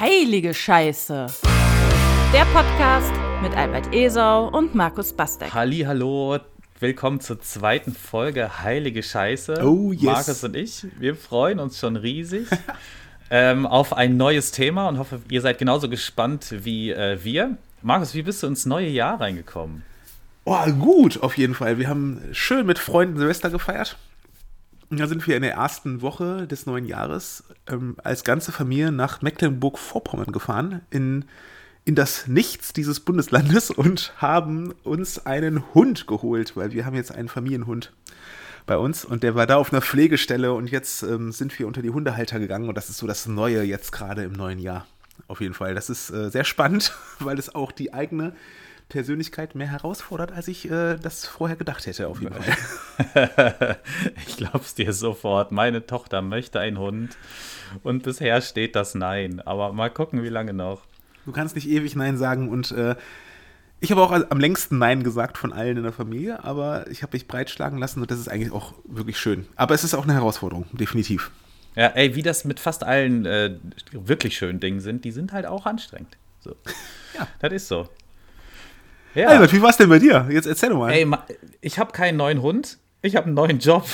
Heilige Scheiße. Der Podcast mit Albert Esau und Markus Bastek. Halli, hallo. Willkommen zur zweiten Folge Heilige Scheiße. Oh, yes. Markus und ich, wir freuen uns schon riesig ähm, auf ein neues Thema und hoffe, ihr seid genauso gespannt wie äh, wir. Markus, wie bist du ins neue Jahr reingekommen? Oh, gut, auf jeden Fall. Wir haben schön mit Freunden Silvester gefeiert. Da sind wir in der ersten Woche des neuen Jahres ähm, als ganze Familie nach Mecklenburg-Vorpommern gefahren, in, in das Nichts dieses Bundeslandes und haben uns einen Hund geholt, weil wir haben jetzt einen Familienhund bei uns und der war da auf einer Pflegestelle und jetzt ähm, sind wir unter die Hundehalter gegangen und das ist so das Neue jetzt gerade im neuen Jahr. Auf jeden Fall. Das ist äh, sehr spannend, weil es auch die eigene Persönlichkeit mehr herausfordert, als ich äh, das vorher gedacht hätte, auf jeden Fall. ich glaub's dir sofort. Meine Tochter möchte einen Hund und bisher steht das Nein. Aber mal gucken, wie lange noch. Du kannst nicht ewig Nein sagen und äh, ich habe auch am längsten Nein gesagt von allen in der Familie, aber ich habe mich breitschlagen lassen und das ist eigentlich auch wirklich schön. Aber es ist auch eine Herausforderung, definitiv. Ja, ey, wie das mit fast allen äh, wirklich schönen Dingen sind, die sind halt auch anstrengend. So. Ja. Das ist so. Ja. Albert, wie war es denn bei dir? Jetzt erzähl doch mal. Ey, ich habe keinen neuen Hund. Ich habe einen neuen Job.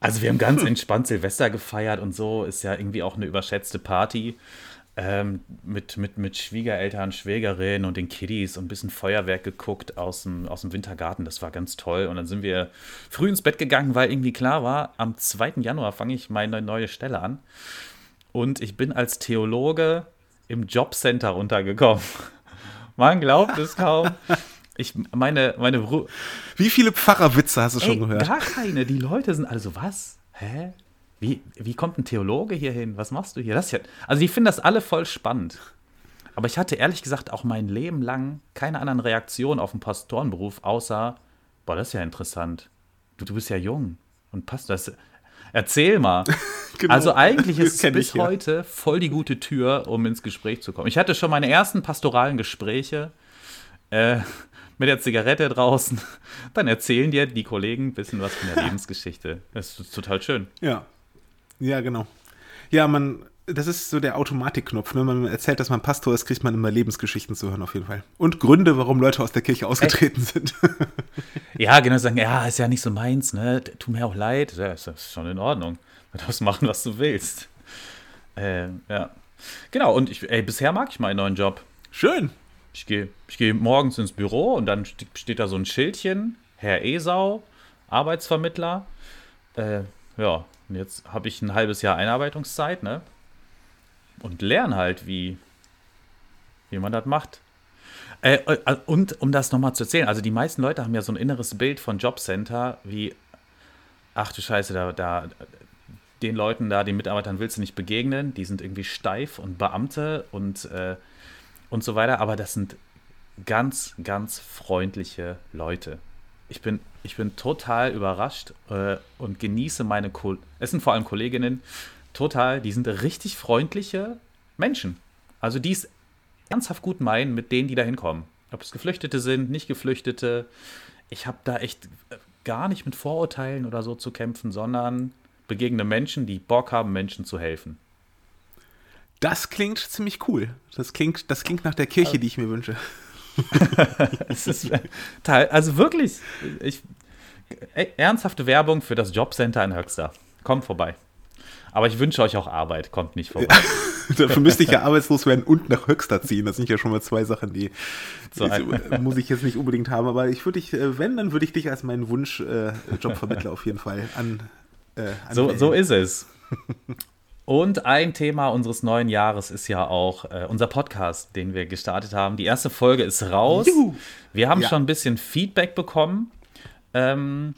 also wir haben ganz entspannt Silvester gefeiert und so. Ist ja irgendwie auch eine überschätzte Party. Ähm, mit, mit, mit Schwiegereltern, Schwägerin und den Kiddies und ein bisschen Feuerwerk geguckt aus dem, aus dem Wintergarten. Das war ganz toll. Und dann sind wir früh ins Bett gegangen, weil irgendwie klar war, am 2. Januar fange ich meine neue Stelle an. Und ich bin als Theologe im Jobcenter untergekommen. Man glaubt es kaum. Ich meine, meine Bru Wie viele Pfarrerwitze hast du schon gehört? Gar keine. Die Leute sind also was? Hä? Wie, wie kommt ein Theologe hier hin? Was machst du hier? Das ja, also, die finden das alle voll spannend. Aber ich hatte ehrlich gesagt auch mein Leben lang keine anderen Reaktionen auf den Pastorenberuf, außer, boah, das ist ja interessant. Du, du bist ja jung und passt das. Erzähl mal. genau. Also eigentlich ist es bis ich, ja. heute voll die gute Tür, um ins Gespräch zu kommen. Ich hatte schon meine ersten pastoralen Gespräche äh, mit der Zigarette draußen. Dann erzählen dir die Kollegen ein bisschen was von der Lebensgeschichte. Das ist total schön. Ja. Ja, genau. Ja, man, das ist so der Automatikknopf. Wenn man erzählt, dass man Pastor ist, kriegt man immer Lebensgeschichten zu hören, auf jeden Fall. Und Gründe, warum Leute aus der Kirche ausgetreten Echt? sind. ja, genau, sagen, ja, ist ja nicht so meins, ne? Tut mir auch leid. Ja, ist, ist schon in Ordnung. Du darfst machen, was du willst. Äh, ja. Genau, und ich, ey, bisher mag ich meinen neuen Job. Schön. Ich gehe ich geh morgens ins Büro und dann steht da so ein Schildchen, Herr Esau, Arbeitsvermittler. Äh, ja, und jetzt habe ich ein halbes Jahr Einarbeitungszeit, ne? und lernen halt, wie, wie man das macht. Äh, äh, und um das nochmal zu erzählen, also die meisten Leute haben ja so ein inneres Bild von Jobcenter wie, ach du Scheiße, da, da, den Leuten da, den Mitarbeitern willst du nicht begegnen, die sind irgendwie steif und Beamte und, äh, und so weiter, aber das sind ganz, ganz freundliche Leute. Ich bin, ich bin total überrascht äh, und genieße meine, Ko es sind vor allem Kolleginnen, total, die sind richtig freundliche Menschen. Also die es ernsthaft gut meinen mit denen, die da hinkommen. Ob es Geflüchtete sind, nicht Geflüchtete. Ich habe da echt äh, gar nicht mit Vorurteilen oder so zu kämpfen, sondern begegne Menschen, die Bock haben, Menschen zu helfen. Das klingt ziemlich cool. Das klingt, das klingt nach der Kirche, die ich mir wünsche. ist also wirklich, ich, äh, ernsthafte Werbung für das Jobcenter in Höxter. Kommt vorbei. Aber ich wünsche euch auch Arbeit, kommt nicht vorbei. Dafür müsste ich ja arbeitslos werden und nach Höxter ziehen. Das sind ja schon mal zwei Sachen, die, so die muss ich jetzt nicht unbedingt haben. Aber ich würde dich, äh, wenn, dann würde ich dich als meinen Wunsch-Jobvermittler äh, auf jeden Fall an. Äh, so, so ist es. Und ein Thema unseres neuen Jahres ist ja auch äh, unser Podcast, den wir gestartet haben. Die erste Folge ist raus. Juhu. Wir haben ja. schon ein bisschen Feedback bekommen. Ähm,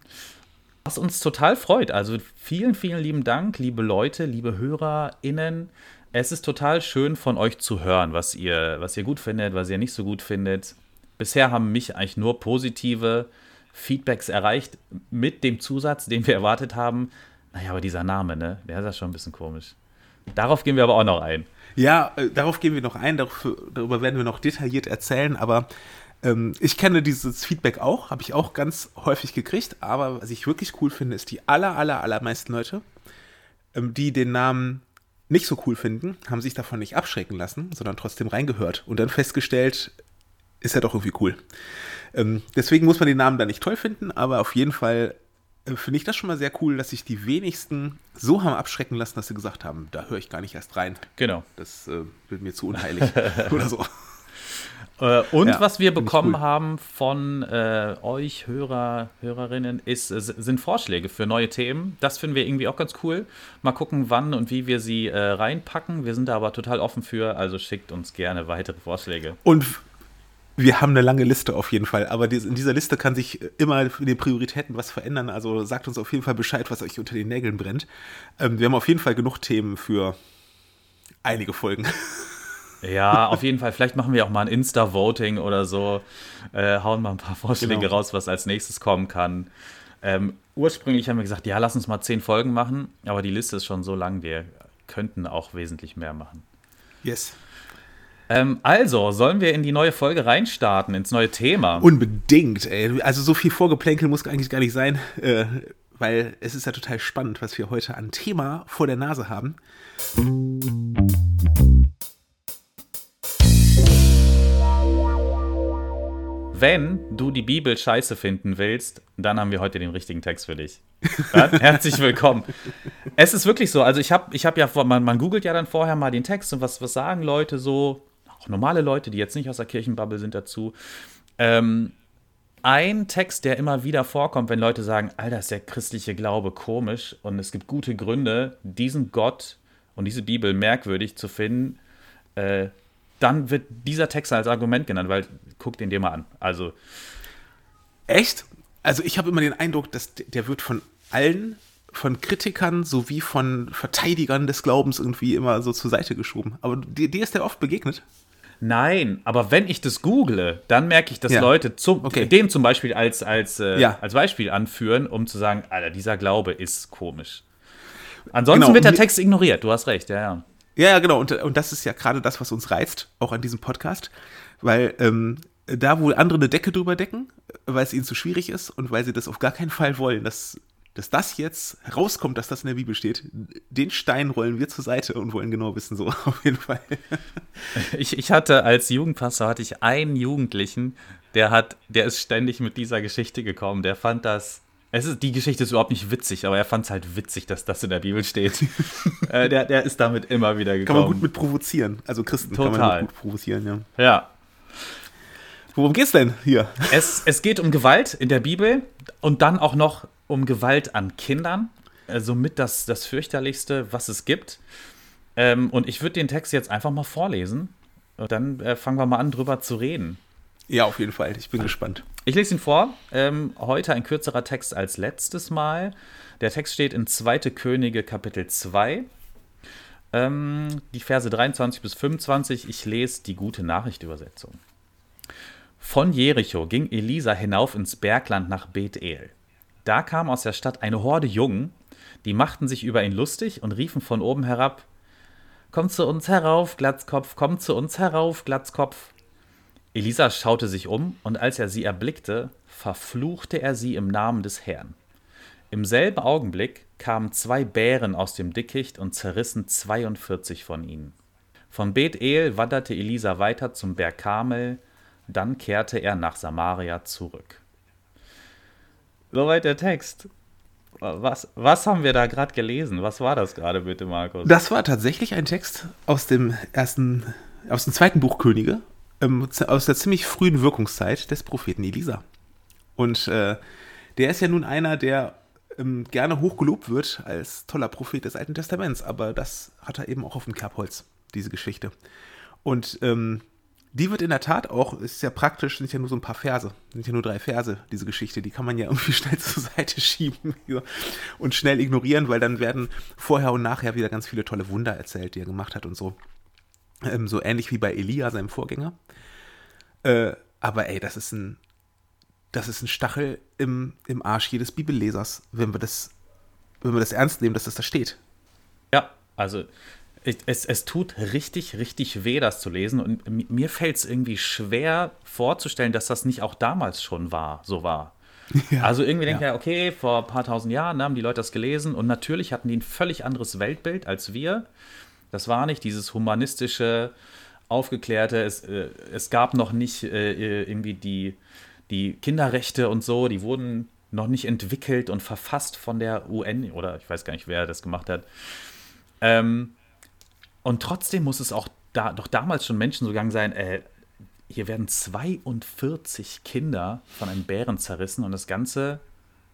was uns total freut. Also vielen, vielen lieben Dank, liebe Leute, liebe HörerInnen. Es ist total schön von euch zu hören, was ihr, was ihr gut findet, was ihr nicht so gut findet. Bisher haben mich eigentlich nur positive Feedbacks erreicht mit dem Zusatz, den wir erwartet haben. Naja, aber dieser Name, ne, der ist ja schon ein bisschen komisch. Darauf gehen wir aber auch noch ein. Ja, äh, darauf gehen wir noch ein, darüber werden wir noch detailliert erzählen, aber ähm, ich kenne dieses Feedback auch, habe ich auch ganz häufig gekriegt, aber was ich wirklich cool finde, ist die aller, aller, allermeisten Leute, ähm, die den Namen nicht so cool finden, haben sich davon nicht abschrecken lassen, sondern trotzdem reingehört und dann festgestellt, ist ja doch irgendwie cool. Ähm, deswegen muss man den Namen da nicht toll finden, aber auf jeden Fall finde ich das schon mal sehr cool, dass sich die wenigsten so haben abschrecken lassen, dass sie gesagt haben, da höre ich gar nicht erst rein. Genau. Das äh, wird mir zu unheilig oder so. Äh, und Ja, was wir bekommen cool. haben von äh, euch Hörer, Hörerinnen, ist, äh, sind Vorschläge für neue Themen. Das finden wir irgendwie auch ganz cool. Mal gucken, wann und wie wir sie äh, reinpacken. Wir sind da aber total offen für, also schickt uns gerne weitere Vorschläge. Und wir haben eine lange Liste auf jeden Fall, aber in dieser Liste kann sich immer in den Prioritäten was verändern. Also sagt uns auf jeden Fall Bescheid, was euch unter den Nägeln brennt. Ähm, wir haben auf jeden Fall genug Themen für einige Folgen. Ja, auf jeden Fall. Vielleicht machen wir auch mal ein Insta-Voting oder so. Äh, hauen mal ein paar Vorschläge Genau. raus, was als nächstes kommen kann. Ähm, ursprünglich haben wir gesagt, ja, lass uns mal zehn Folgen machen, aber die Liste ist schon so lang, wir könnten auch wesentlich mehr machen. Yes. Ähm, also, sollen wir in die neue Folge reinstarten, ins neue Thema? Unbedingt, ey. Also so viel Vorgeplänkel muss eigentlich gar nicht sein, äh, weil es ist ja total spannend, was wir heute an Thema vor der Nase haben. Wenn du die Bibel scheiße finden willst, dann haben wir heute den richtigen Text für dich. Dann, herzlich willkommen. Es ist wirklich so, also ich habe ich hab ja, man, man googelt ja dann vorher mal den Text und was, was sagen Leute so, auch normale Leute, die jetzt nicht aus der Kirchenbubble sind dazu. Ähm, ein Text, der immer wieder vorkommt, wenn Leute sagen, Alter, ist der christliche Glaube komisch und es gibt gute Gründe, diesen Gott und diese Bibel merkwürdig zu finden, äh, dann wird dieser Text als Argument genannt, weil guck den dir mal an. Also, Echt? Also ich habe immer den Eindruck, dass der wird von allen, von Kritikern sowie von Verteidigern des Glaubens irgendwie immer so zur Seite geschoben. Aber dir, dir ist der oft begegnet? Nein, aber wenn ich das google, dann merke ich, dass Ja. Leute zum, Okay. den zum Beispiel als, als, äh, Ja. als Beispiel anführen, um zu sagen, Alter, dieser Glaube ist komisch. Ansonsten Genau, wird der Text ignoriert, du hast recht, ja, ja. Ja, ja, genau. Und, und das ist ja gerade das, was uns reizt, auch an diesem Podcast. Weil ähm, da, wo andere eine Decke drüber decken, weil es ihnen zu schwierig ist und weil sie das auf gar keinen Fall wollen, dass, dass das jetzt herauskommt, dass das in der Bibel steht, den Stein rollen wir zur Seite und wollen genau wissen, so auf jeden Fall. Ich, ich hatte als Jugendpastor hatte ich einen Jugendlichen, der hat, der ist ständig mit dieser Geschichte gekommen. Der fand das. Es ist, die Geschichte ist überhaupt nicht witzig, aber er fand es halt witzig, dass das in der Bibel steht. äh, der, der ist damit immer wieder Kann gekommen. man gut mit provozieren. Also Christen kann Total. man gut provozieren, ja. ja. Worum geht's denn hier? Es, es geht um Gewalt in der Bibel und dann auch noch um Gewalt an Kindern. Äh, Somit das, das fürchterlichste, was es gibt. Ähm, und ich würde den Text jetzt einfach mal vorlesen. Und dann äh, fangen wir mal an, drüber zu reden. Ja, auf jeden Fall. Ich bin gespannt. Ich lese ihn vor. Ähm, heute ein kürzerer Text als letztes Mal. Der Text steht in 2. Könige Kapitel 2. Ähm, die Verse 23 bis 25. Ich lese die gute Nachricht-Übersetzung. Von Jericho ging Elisa hinauf ins Bergland nach Bethel. Da kam aus der Stadt eine Horde Jungen, die machten sich über ihn lustig und riefen von oben herab: Komm zu uns herauf, Glatzkopf, komm zu uns herauf, Glatzkopf. Elisa schaute sich um, und als er sie erblickte, verfluchte er sie im Namen des Herrn. Im selben Augenblick kamen zwei Bären aus dem Dickicht und zerrissen 42 von ihnen. Von Bethel wanderte Elisa weiter zum Berg Karmel, dann kehrte er nach Samaria zurück. Soweit der Text. Was, was haben wir da gerade gelesen? Was war das gerade bitte, Markus? Das war tatsächlich ein Text aus dem ersten, aus dem zweiten Buch Könige, ähm, aus der ziemlich frühen Wirkungszeit des Propheten Elisa. Und äh, der ist ja nun einer, der ähm, gerne hochgelobt wird als toller Prophet des Alten Testaments, aber das hat er eben auch auf dem Kerbholz, diese Geschichte. Und ähm, die wird in der Tat auch, ist ja praktisch, sind ja nur so ein paar Verse, sind ja nur drei Verse, diese Geschichte, die kann man ja irgendwie schnell zur Seite schieben und schnell ignorieren, weil dann werden vorher und nachher wieder ganz viele tolle Wunder erzählt, die er gemacht hat und so. Ähm, so ähnlich wie bei Elia, seinem Vorgänger. Äh, aber ey, das ist ein, das ist ein Stachel im, im Arsch jedes Bibellesers, wenn wir das, wenn wir das ernst nehmen, dass das da steht. Ja, also es, es tut richtig, richtig weh, das zu lesen. Und mi- mir fällt es irgendwie schwer vorzustellen, dass das nicht auch damals schon war, so war. also irgendwie denkt ja. ja. okay, vor ein paar tausend Jahren haben die Leute das gelesen und natürlich hatten die ein völlig anderes Weltbild als wir. Das war nicht dieses humanistische, aufgeklärte. Es, äh, es gab noch nicht äh, irgendwie die, die Kinderrechte und so. Die wurden noch nicht entwickelt und verfasst von der UN oder ich weiß gar nicht, wer das gemacht hat. Ähm, und trotzdem muss es auch da, doch damals schon Menschen so gegangen sein, äh, hier werden 42 Kinder von einem Bären zerrissen und das Ganze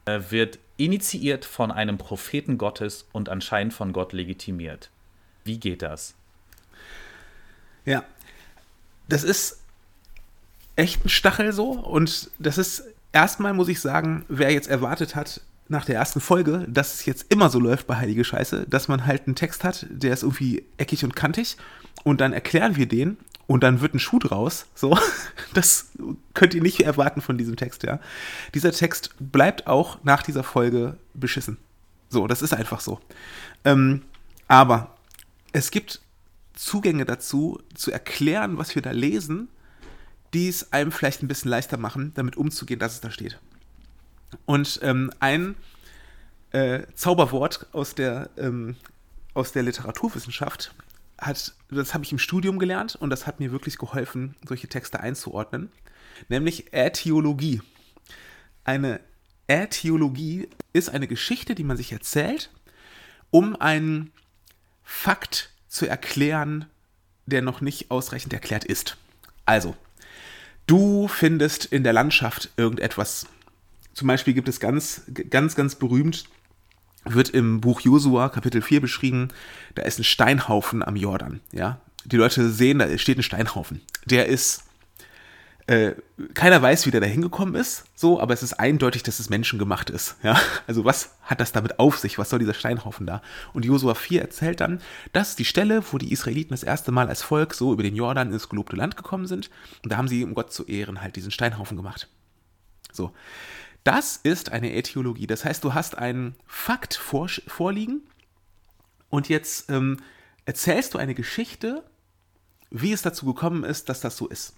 äh, wird initiiert von einem Propheten Gottes und anscheinend von Gott legitimiert. Wie geht das? Ja, das ist echt ein Stachel so und das ist erstmal, muss ich sagen, wer jetzt erwartet hat, nach der ersten Folge, dass es jetzt immer so läuft bei Heilige Scheiße, dass man halt einen Text hat, der ist irgendwie eckig und kantig und dann erklären wir den und dann wird ein Schuh draus. So, das könnt ihr nicht erwarten von diesem Text, ja. Dieser Text bleibt auch nach dieser Folge beschissen. So, das ist einfach so. Ähm, aber es gibt Zugänge dazu, zu erklären, was wir da lesen, die es einem vielleicht ein bisschen leichter machen, damit umzugehen, dass es da steht. Und ähm, ein äh, Zauberwort aus der, ähm, aus der Literaturwissenschaft hat, das habe ich im Studium gelernt und das hat mir wirklich geholfen, solche Texte einzuordnen, nämlich Äthiologie. Eine Äthiologie ist eine Geschichte, die man sich erzählt, um einen Fakt zu erklären, der noch nicht ausreichend erklärt ist. Also, du findest in der Landschaft irgendetwas. Zum Beispiel gibt es ganz, ganz, ganz berühmt wird im Buch Josua, Kapitel 4 beschrieben, da ist ein Steinhaufen am Jordan, ja. Die Leute sehen, da steht ein Steinhaufen. Der ist, äh, keiner weiß, wie der da hingekommen ist, so, aber es ist eindeutig, dass es menschengemacht ist, ja. Also was hat das damit auf sich? Was soll dieser Steinhaufen da? Und Josua 4 erzählt dann, dass die Stelle, wo die Israeliten das erste Mal als Volk so über den Jordan ins gelobte Land gekommen sind, und da haben sie, um Gott zu ehren, halt diesen Steinhaufen gemacht. So. Das ist eine Äthiologie. Das heißt, du hast einen Fakt vor, vorliegen und jetzt ähm, erzählst du eine Geschichte, wie es dazu gekommen ist, dass das so ist.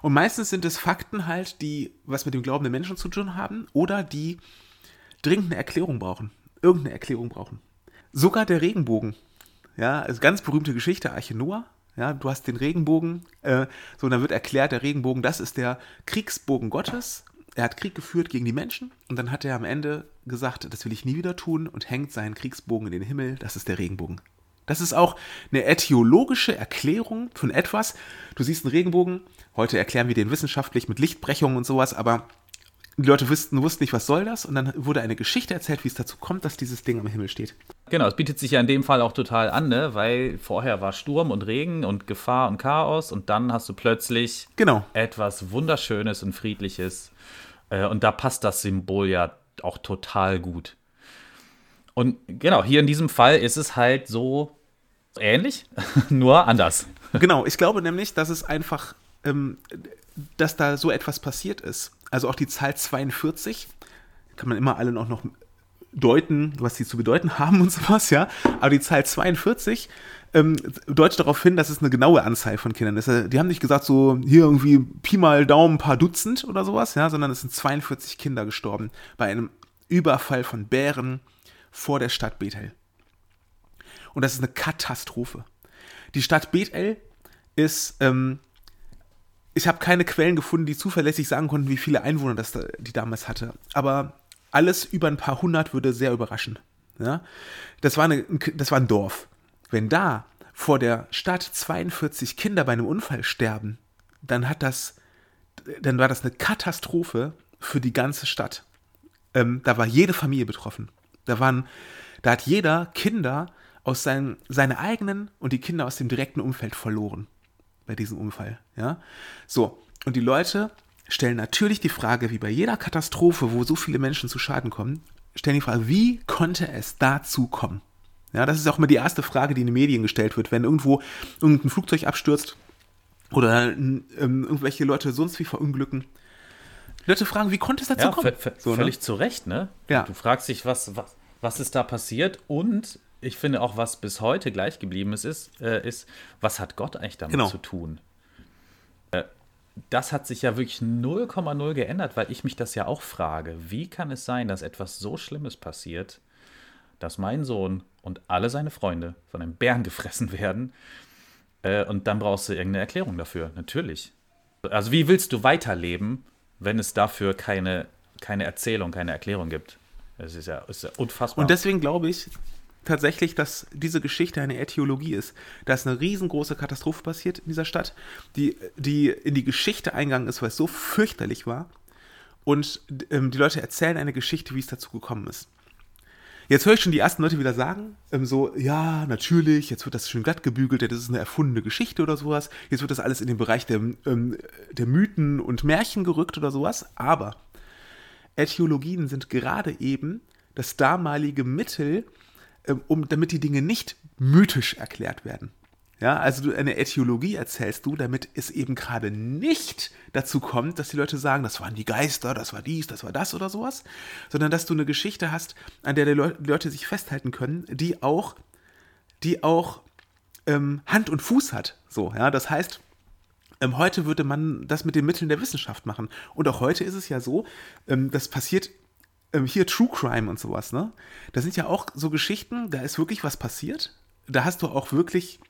Und meistens sind es Fakten halt, die was mit dem Glauben der Menschen zu tun haben oder die dringend eine Erklärung brauchen. Irgendeine Erklärung brauchen. Sogar der Regenbogen. Ja, also ganz berühmte Geschichte, Arche Noah. Ja, du hast den Regenbogen, äh, so, dann wird erklärt, der Regenbogen, das ist der Kriegsbogen Gottes er hat Krieg geführt gegen die Menschen und dann hat er am Ende gesagt, das will ich nie wieder tun und hängt seinen Kriegsbogen in den Himmel, das ist der Regenbogen. Das ist auch eine äthiologische Erklärung von etwas. Du siehst einen Regenbogen, heute erklären wir den wissenschaftlich mit Lichtbrechungen und sowas, aber die Leute wussten, wussten nicht, was soll das und dann wurde eine Geschichte erzählt, wie es dazu kommt, dass dieses Ding am Himmel steht. Genau, es bietet sich ja in dem Fall auch total an, ne? weil vorher war Sturm und Regen und Gefahr und Chaos und dann hast du plötzlich genau. etwas Wunderschönes und Friedliches äh, und da passt das Symbol ja auch total gut. Und genau, hier in diesem Fall ist es halt so ähnlich, nur anders. Genau, ich glaube nämlich, dass es einfach, ähm, dass da so etwas passiert ist. Also auch die Zahl 42, kann man immer alle noch, noch deuten, was sie zu bedeuten haben und sowas, ja. Aber die Zahl 42 ähm, deutet darauf hin, dass es eine genaue Anzahl von Kindern ist. Die haben nicht gesagt, so hier irgendwie Pi mal Daumen, ein paar Dutzend oder sowas, ja, sondern es sind 42 Kinder gestorben bei einem Überfall von Bären vor der Stadt Bethel. Und das ist eine Katastrophe. Die Stadt Bethel ist, ähm, ich habe keine Quellen gefunden, die zuverlässig sagen konnten, wie viele Einwohner das die damals hatte. Aber alles über ein paar hundert würde sehr überraschen. Ja? Das, war eine, das war ein Dorf. Wenn da vor der Stadt 42 Kinder bei einem Unfall sterben, dann hat das, dann war das eine Katastrophe für die ganze Stadt. Ähm, da war jede Familie betroffen. Da waren, da hat jeder Kinder aus seinen, seine eigenen und die Kinder aus dem direkten Umfeld verloren bei diesem Unfall. Ja, so und die Leute stellen natürlich die Frage, wie bei jeder Katastrophe, wo so viele Menschen zu Schaden kommen, stellen die Frage, wie konnte es dazu kommen? Ja, das ist auch immer die erste Frage, die in den Medien gestellt wird, wenn irgendwo irgendein Flugzeug abstürzt oder ähm, irgendwelche Leute sonst wie verunglücken. Die Leute fragen, wie konnte es dazu ja, kommen? So, ne? völlig zu Recht, ne? Ja. Du fragst dich, was, was, was ist da passiert und ich finde auch, was bis heute gleich geblieben ist, ist, äh, ist was hat Gott eigentlich damit Genau. zu tun? Äh, das hat sich ja wirklich 0,0 geändert, weil ich mich das ja auch frage. Wie kann es sein, dass etwas so Schlimmes passiert, dass mein Sohn und alle seine Freunde von einem Bären gefressen werden. Äh, und dann brauchst du irgendeine Erklärung dafür, natürlich. Also wie willst du weiterleben, wenn es dafür keine, keine Erzählung, keine Erklärung gibt? Das ist ja, ist ja unfassbar. Und deswegen glaube ich tatsächlich, dass diese Geschichte eine Äthiologie ist. Da ist eine riesengroße Katastrophe passiert in dieser Stadt, die, die in die Geschichte eingegangen ist, weil es so fürchterlich war. Und ähm, die Leute erzählen eine Geschichte, wie es dazu gekommen ist. Jetzt höre ich schon die ersten Leute wieder sagen, ähm, so, ja, natürlich, jetzt wird das schön glatt gebügelt, das ist eine erfundene Geschichte oder sowas. Jetzt wird das alles in den Bereich der, ähm, der Mythen und Märchen gerückt oder sowas. Aber Äthiologien sind gerade eben das damalige Mittel, um, damit die Dinge nicht mythisch erklärt werden. Ja, also du, eine Äthiologie erzählst du, damit es eben gerade nicht dazu kommt, dass die Leute sagen, das waren die Geister, das war dies, das war das oder sowas, sondern dass du eine Geschichte hast, an der die Leute sich festhalten können, die auch, die auch ähm, Hand und Fuß hat. So, ja, das heißt, ähm, heute würde man das mit den Mitteln der Wissenschaft machen. Und auch heute ist es ja so, ähm, das passiert ähm, hier True Crime und sowas, ne? Da sind ja auch so Geschichten, da ist wirklich was passiert. Da hast du auch wirklich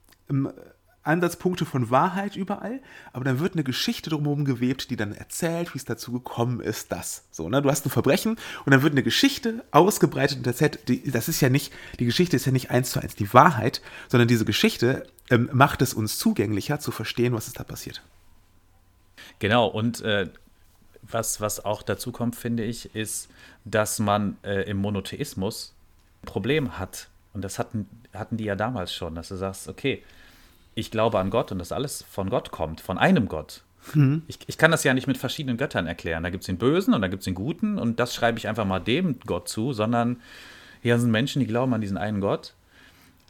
Ansatzpunkte von Wahrheit überall, aber dann wird eine Geschichte drumherum gewebt, die dann erzählt, wie es dazu gekommen ist, das. So, ne? Du hast ein Verbrechen und dann wird eine Geschichte ausgebreitet und erzählt. Die, das ist ja nicht, die Geschichte ist ja nicht eins zu eins die Wahrheit, sondern diese Geschichte ähm, macht es uns zugänglicher zu verstehen, was ist da passiert. Genau, und äh, was, was auch dazu kommt, finde ich, ist, dass man äh, im Monotheismus ein Problem hat. Und das hatten, hatten die ja damals schon, dass du sagst, okay, ich glaube an Gott und dass alles von Gott kommt, von einem Gott. Mhm. Ich, ich, kann das ja nicht mit verschiedenen Göttern erklären. Da gibt es den Bösen und da gibt es den Guten und das schreibe ich einfach mal dem Gott zu, sondern hier sind Menschen, die glauben an diesen einen Gott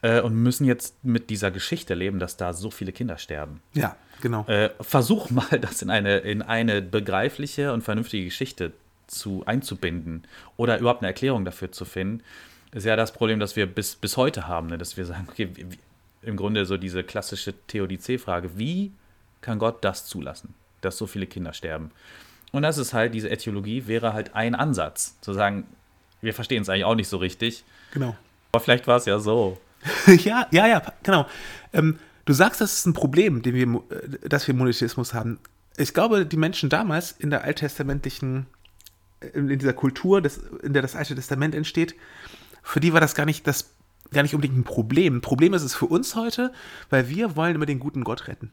äh, und müssen jetzt mit dieser Geschichte leben, dass da so viele Kinder sterben. Ja, genau. Äh, versuch mal, das in eine, in eine begreifliche und vernünftige Geschichte zu, einzubinden oder überhaupt eine Erklärung dafür zu finden. Ist ja das Problem, das wir bis, bis heute haben, ne? dass wir sagen, okay, wie, im Grunde so diese klassische Theodizee-Frage, wie kann Gott das zulassen, dass so viele Kinder sterben? Und das ist halt, diese Äthiologie wäre halt ein Ansatz, zu sagen, wir verstehen es eigentlich auch nicht so richtig. Genau. Aber vielleicht war es ja so. ja, ja, ja, genau. Ähm, du sagst, das ist ein Problem, den wir, äh, dass wir Monotheismus haben. Ich glaube, die Menschen damals in der alttestamentlichen, äh, in dieser Kultur, des, in der das Alte Testament entsteht, für die war das gar nicht das gar nicht unbedingt ein Problem. Problem ist es für uns heute, weil wir wollen immer den guten Gott retten.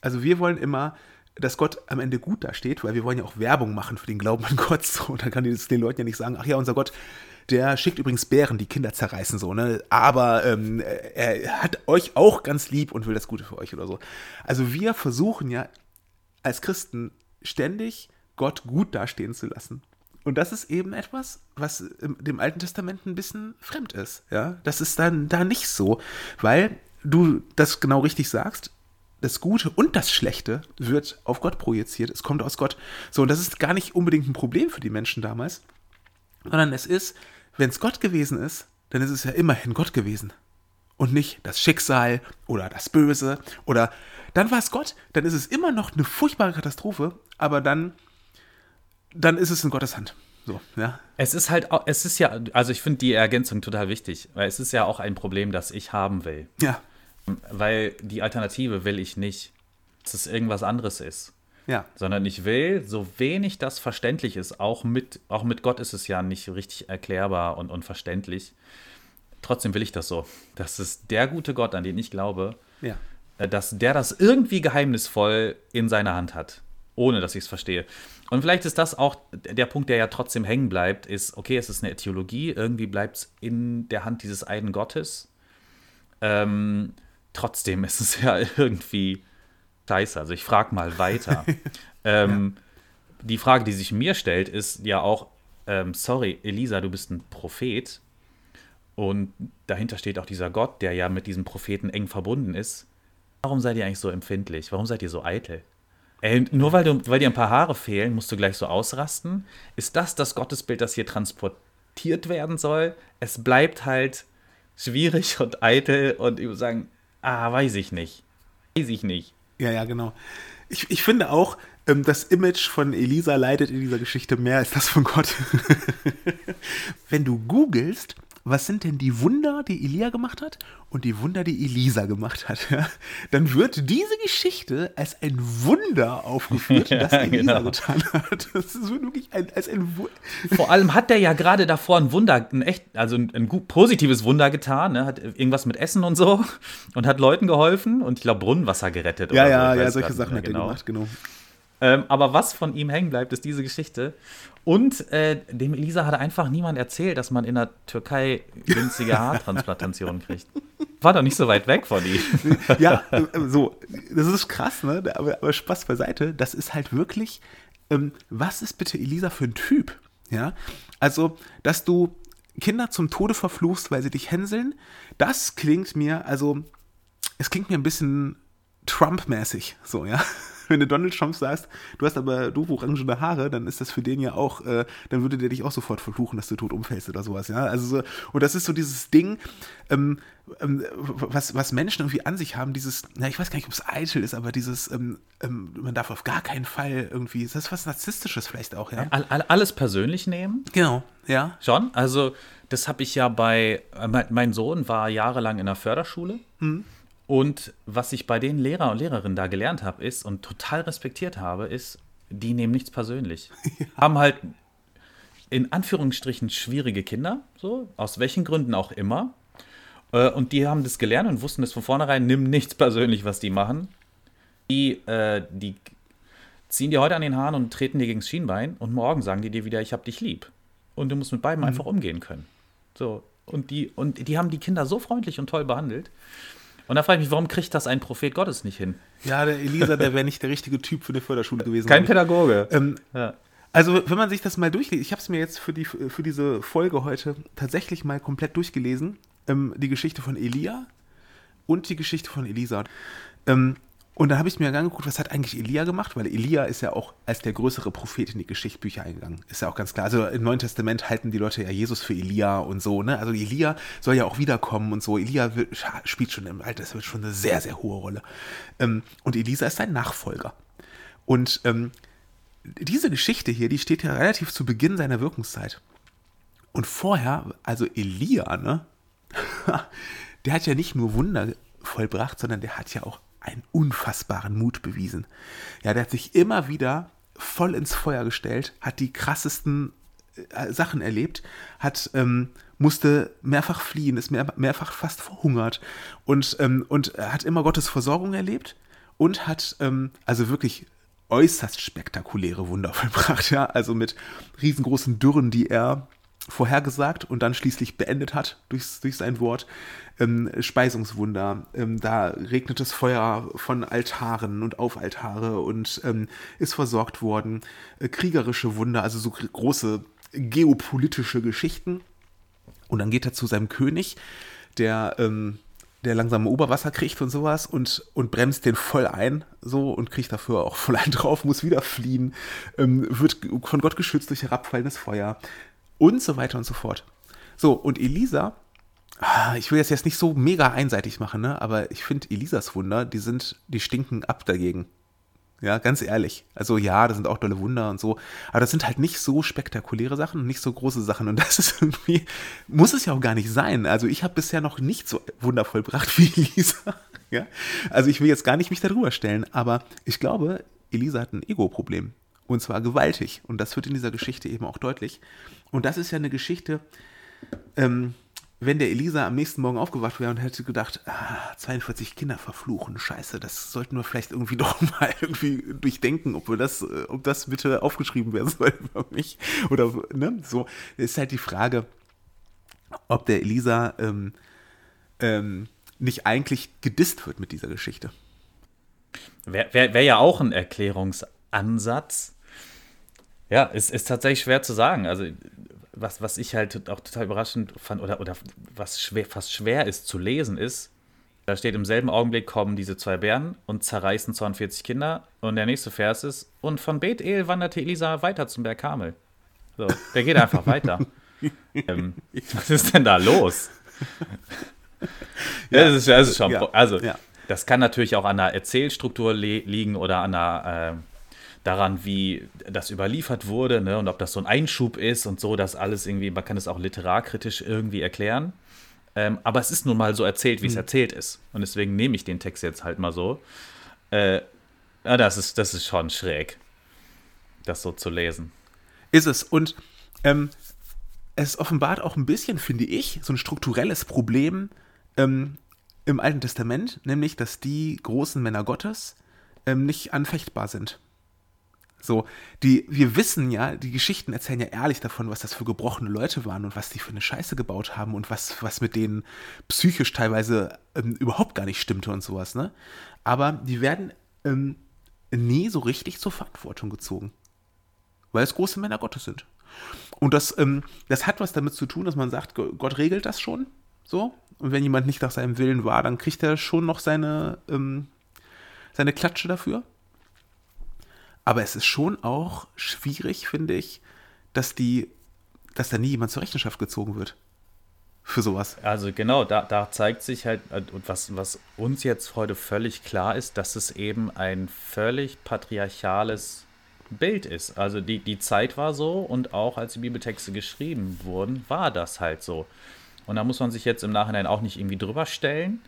Also wir wollen immer, dass Gott am Ende gut dasteht, weil wir wollen ja auch Werbung machen für den Glauben an Gott. Und dann kann ich den Leuten ja nicht sagen, ach ja, unser Gott, der schickt übrigens Bären, die Kinder zerreißen, so, ne? Aber ähm, er hat euch auch ganz lieb und will das Gute für euch oder so. Also wir versuchen ja als Christen ständig Gott gut dastehen zu lassen. Und das ist eben etwas, was dem Alten Testament ein bisschen fremd ist. Ja, das ist dann da nicht so, weil du das genau richtig sagst. Das Gute und das Schlechte wird auf Gott projiziert. Es kommt aus Gott. So, und das ist gar nicht unbedingt ein Problem für die Menschen damals, sondern es ist, wenn es Gott gewesen ist, dann ist es ja immerhin Gott gewesen. Und nicht das Schicksal oder das Böse oder dann war es Gott, dann ist es immer noch eine furchtbare Katastrophe, aber dann dann ist es in Gottes Hand. So, ja. Es ist halt, es ist ja, also ich finde die Ergänzung total wichtig, weil es ist ja auch ein Problem, das ich haben will. Ja. Weil die Alternative will ich nicht, dass es irgendwas anderes ist. Ja. Sondern ich will, so wenig das verständlich ist, auch mit, auch mit Gott ist es ja nicht richtig erklärbar und, und verständlich. Trotzdem will ich das so. Das ist der gute Gott, an den ich glaube, ja. Äh, dass der das irgendwie geheimnisvoll in seiner Hand hat, ohne dass ich es verstehe. Und vielleicht ist das auch der Punkt, der ja trotzdem hängen bleibt, ist, okay, es ist eine Theologie, irgendwie bleibt es in der Hand dieses einen Gottes. Ähm, trotzdem ist es ja irgendwie scheiße. Also ich frage mal weiter. ähm, ja. Die Frage, die sich mir stellt, ist ja auch, ähm, sorry, Elisa, du bist ein Prophet. Und dahinter steht auch dieser Gott, der ja mit diesem Propheten eng verbunden ist. Warum seid ihr eigentlich so empfindlich? Warum seid ihr so eitel? Ey, nur weil, du, weil dir ein paar Haare fehlen, musst du gleich so ausrasten. Ist das das Gottesbild, das hier transportiert werden soll? Es bleibt halt schwierig und eitel und ich würde sagen, ah, weiß ich nicht. Weiß ich nicht. Ja, ja, genau. Ich, ich finde auch, ähm, das Image von Elisa leidet in dieser Geschichte mehr als das von Gott. Wenn du googelst, was sind denn die Wunder, die Elia gemacht hat und die Wunder, die Elisa gemacht hat, ja, dann wird diese Geschichte als ein Wunder aufgeführt, Ja, das Elisa genau. getan hat. Das ist wirklich ein, als ein Wunder. Vor allem hat der ja gerade davor ein Wunder, ein echt, also ein, ein gut, positives Wunder getan, ne? hat irgendwas mit Essen und so und hat Leuten geholfen und ich glaube Brunnenwasser gerettet. Ja, oder so. ja, ja, solche Sachen hat er mehr gemacht, genau. Ähm, aber was von ihm hängen bleibt, ist diese Geschichte. Und äh, dem Elisa hat einfach niemand erzählt, dass man in der Türkei günstige Haartransplantationen kriegt. War doch nicht so weit weg von ihm. ja, äh, so, das ist krass, ne? Aber, aber Spaß beiseite, das ist halt wirklich, ähm, was ist bitte Elisa für ein Typ? Ja, also, dass du Kinder zum Tode verfluchst, weil sie dich hänseln, das klingt mir, also, es klingt mir ein bisschen Trump-mäßig, so, ja. Wenn du Donald Trump sagst, du hast aber doof orangene Haare, dann ist das für den ja auch, äh, dann würde der dich auch sofort verfluchen, dass du tot umfällst oder sowas, ja. Also so, und das ist so dieses Ding, ähm, ähm, was, was Menschen irgendwie an sich haben, dieses, na, ich weiß gar nicht, ob es eitel ist, aber dieses, ähm, ähm, man darf auf gar keinen Fall irgendwie, ist das was Narzisstisches vielleicht auch, ja? All, all, alles persönlich nehmen, Genau, ja. schon. Also, das habe ich ja bei, äh, mein, mein Sohn war jahrelang in der Förderschule. Und was ich bei den Lehrer und Lehrerinnen da gelernt habe, ist und total respektiert habe, ist, die nehmen nichts persönlich. Haben halt in Anführungsstrichen schwierige Kinder, so, aus welchen Gründen auch immer. Äh, Und die haben das gelernt und wussten das von vornherein, nimm nichts persönlich, was die machen. Die, äh, die ziehen dir heute an den Haaren und treten dir gegen das Schienbein und morgen sagen die dir wieder, ich hab dich lieb. Und du musst mit beiden einfach umgehen können. So. Und die, und die haben die Kinder so freundlich und toll behandelt. Und da frage ich mich, warum kriegt das ein Prophet Gottes nicht hin? Ja, der Elisa, der wäre nicht der richtige Typ für eine Förderschule gewesen. Kein Pädagoge. Ähm, ja. Also, wenn man sich das mal durchliest, ich habe es mir jetzt für, die, für diese Folge heute tatsächlich mal komplett durchgelesen, ähm, die Geschichte von Elia und die Geschichte von Elisa. Ähm, und dann habe ich mir angeguckt, was hat eigentlich Elia gemacht, weil Elia ist ja auch als der größere Prophet in die Geschichtsbücher eingegangen. Ist ja auch ganz klar. Also im Neuen Testament halten die Leute ja Jesus für Elia und so, ne? Also Elia soll ja auch wiederkommen und so. Elia wird, spielt schon im Alter, das wird schon eine sehr, sehr hohe Rolle. Ähm, und Elisa ist sein Nachfolger. Und ähm, diese Geschichte hier, die steht ja relativ zu Beginn seiner Wirkungszeit. Und vorher, also Elia, ne? der hat ja nicht nur Wunder vollbracht, sondern der hat ja auch einen unfassbaren Mut bewiesen. Ja, der hat sich immer wieder voll ins Feuer gestellt, hat die krassesten äh, Sachen erlebt, hat ähm, musste mehrfach fliehen, ist mehr, mehrfach fast verhungert und, ähm, und hat immer Gottes Versorgung erlebt und hat ähm, also wirklich äußerst spektakuläre Wunder vollbracht, ja, also mit riesengroßen Dürren, die er vorhergesagt und dann schließlich beendet hat durch, durch sein Wort. Ähm, Speisungswunder, ähm, da regnet es Feuer von Altaren und auf Altare und ähm, ist versorgt worden. Äh, kriegerische Wunder, also so große geopolitische Geschichten. Und dann geht er zu seinem König, der, ähm, der langsam Oberwasser kriegt und sowas und, und bremst den voll ein, so und kriegt dafür auch voll einen drauf, muss wieder fliehen, ähm, wird von Gott geschützt durch herabfallendes Feuer und so weiter und so fort. So, und Elisa, ah, ich will das jetzt nicht so mega einseitig machen, ne? aber ich finde Elisas Wunder, die sind, die stinken ab dagegen. Ja, ganz ehrlich. Also ja, das sind auch tolle Wunder und so, aber das sind halt nicht so spektakuläre Sachen und nicht so große Sachen und das ist irgendwie, muss es ja auch gar nicht sein. Also ich habe bisher noch nicht so wundervoll gebracht wie Elisa. Ja? Also ich will jetzt gar nicht mich darüber stellen, aber ich glaube, Elisa hat ein Ego-Problem. Und zwar gewaltig. Und das wird in dieser Geschichte eben auch deutlich. Und das ist ja eine Geschichte, ähm, wenn der Elisa am nächsten Morgen aufgewacht wäre und hätte gedacht, ah, 42 Kinder verfluchen, scheiße, das sollten wir vielleicht irgendwie doch mal irgendwie durchdenken, ob wir das, äh, ob das bitte aufgeschrieben werden soll über mich. Oder ne, so ist halt die Frage, ob der Elisa ähm, ähm, nicht eigentlich gedisst wird mit dieser Geschichte. Wäre wär, wär ja auch ein Erklärungsansatz. Ja, es ist tatsächlich schwer zu sagen. Also, was, was ich halt auch total überraschend fand, oder, oder was schwer, fast schwer ist zu lesen, ist, da steht im selben Augenblick kommen diese zwei Bären und zerreißen 42 Kinder. Und der nächste Vers ist, und von Bethel wanderte Elisa weiter zum Berg Karmel. So, der geht einfach weiter. ähm, was ist denn da los? ja, das ist, das ist schon. Ja, Also, ja. das kann natürlich auch an der Erzählstruktur li liegen oder an der, äh, daran, wie das überliefert wurde ne, und ob das so ein Einschub ist und so, das alles irgendwie, man kann es auch literarkritisch irgendwie erklären. Ähm, aber es ist nun mal so erzählt, wie es mhm. erzählt ist. Und deswegen nehme ich den Text jetzt halt mal so. Äh, ja, das ist, das ist schon schräg, das so zu lesen. Ist es. Und ähm, es offenbart auch ein bisschen, finde ich, so ein strukturelles Problem ähm, im Alten Testament, nämlich, dass die großen Männer Gottes ähm, nicht anfechtbar sind. So, die, wir wissen ja, die Geschichten erzählen ja ehrlich davon, was das für gebrochene Leute waren und was die für eine Scheiße gebaut haben und was, was mit denen psychisch teilweise ähm, überhaupt gar nicht stimmte und sowas, ne? Aber die werden ähm, nie so richtig zur Verantwortung gezogen. Weil es große Männer Gottes sind. Und das, ähm, das hat was damit zu tun, dass man sagt, Gott regelt das schon. So. Und wenn jemand nicht nach seinem Willen war, dann kriegt er schon noch seine, ähm, seine Klatsche dafür. Aber es ist schon auch schwierig, finde ich, dass die, dass da nie jemand zur Rechenschaft gezogen wird. Für sowas. Also genau, da, da zeigt sich halt, äh, und was, was uns jetzt heute völlig klar ist, dass es eben ein völlig patriarchales Bild ist. Also die, die Zeit war so und auch als die Bibeltexte geschrieben wurden, war das halt so. Und da muss man sich jetzt im Nachhinein auch nicht irgendwie drüber stellen,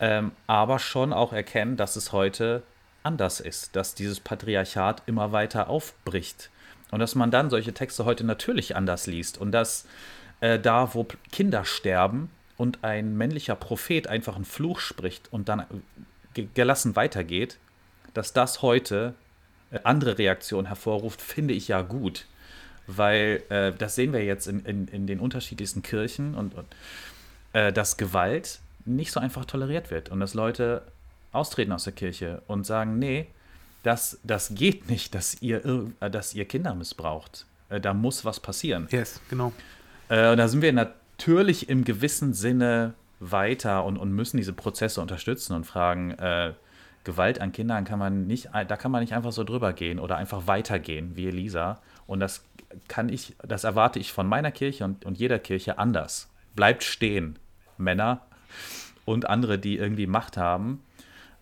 ähm, aber schon auch erkennen, dass es heute anders ist, dass dieses Patriarchat immer weiter aufbricht und dass man dann solche Texte heute natürlich anders liest und dass äh, da, wo Kinder sterben und ein männlicher Prophet einfach einen Fluch spricht und dann gelassen weitergeht, dass das heute äh, andere Reaktionen hervorruft, finde ich ja gut. Weil äh, das sehen wir jetzt in, in, in den unterschiedlichsten Kirchen und, und äh, dass Gewalt nicht so einfach toleriert wird und dass Leute austreten aus der Kirche und sagen, nee, das, das geht nicht, dass ihr, äh, dass ihr Kinder missbraucht. Äh, da muss was passieren. Yes, genau. Äh, da sind wir natürlich im gewissen Sinne weiter und, und müssen diese Prozesse unterstützen und fragen, äh, Gewalt an Kindern kann man nicht, da kann man nicht einfach so drüber gehen oder einfach weitergehen, wie Elisa. Und das kann ich, das erwarte ich von meiner Kirche und, und jeder Kirche anders. Bleibt stehen, Männer und andere, die irgendwie Macht haben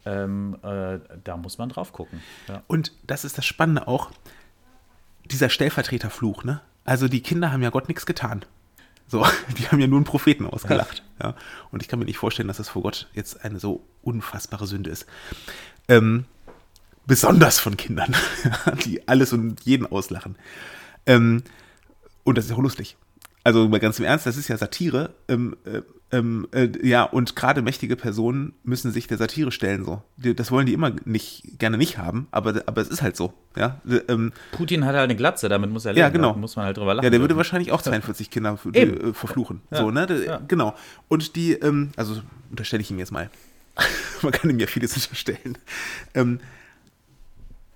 ähm, äh, da muss man drauf gucken. Ja. Und das ist das Spannende auch, dieser Stellvertreterfluch, ne? Also die Kinder haben ja Gott nichts getan. So, die haben ja nur einen Propheten ausgelacht. Ja. Und ich kann mir nicht vorstellen, dass das vor Gott jetzt eine so unfassbare Sünde ist. Ähm, besonders von Kindern, die alles und jeden auslachen. Ähm, und das ist auch lustig. Also mal ganz im Ernst, das ist ja Satire. Ähm, äh, ähm, äh, ja, und gerade mächtige Personen müssen sich der Satire stellen, so. Die, das wollen die immer nicht, gerne nicht haben, aber, aber es ist halt so, ja. Ähm, Putin hat halt eine Glatze, damit muss er leben. Ja, genau. muss man halt drüber lachen. Ja, der würde wahrscheinlich auch 42 Kinder äh, verfluchen. Ja. So, ne? Ja. Genau. Und die, ähm, also unterstelle ich ihm jetzt mal. man kann ihm ja vieles unterstellen. Ähm,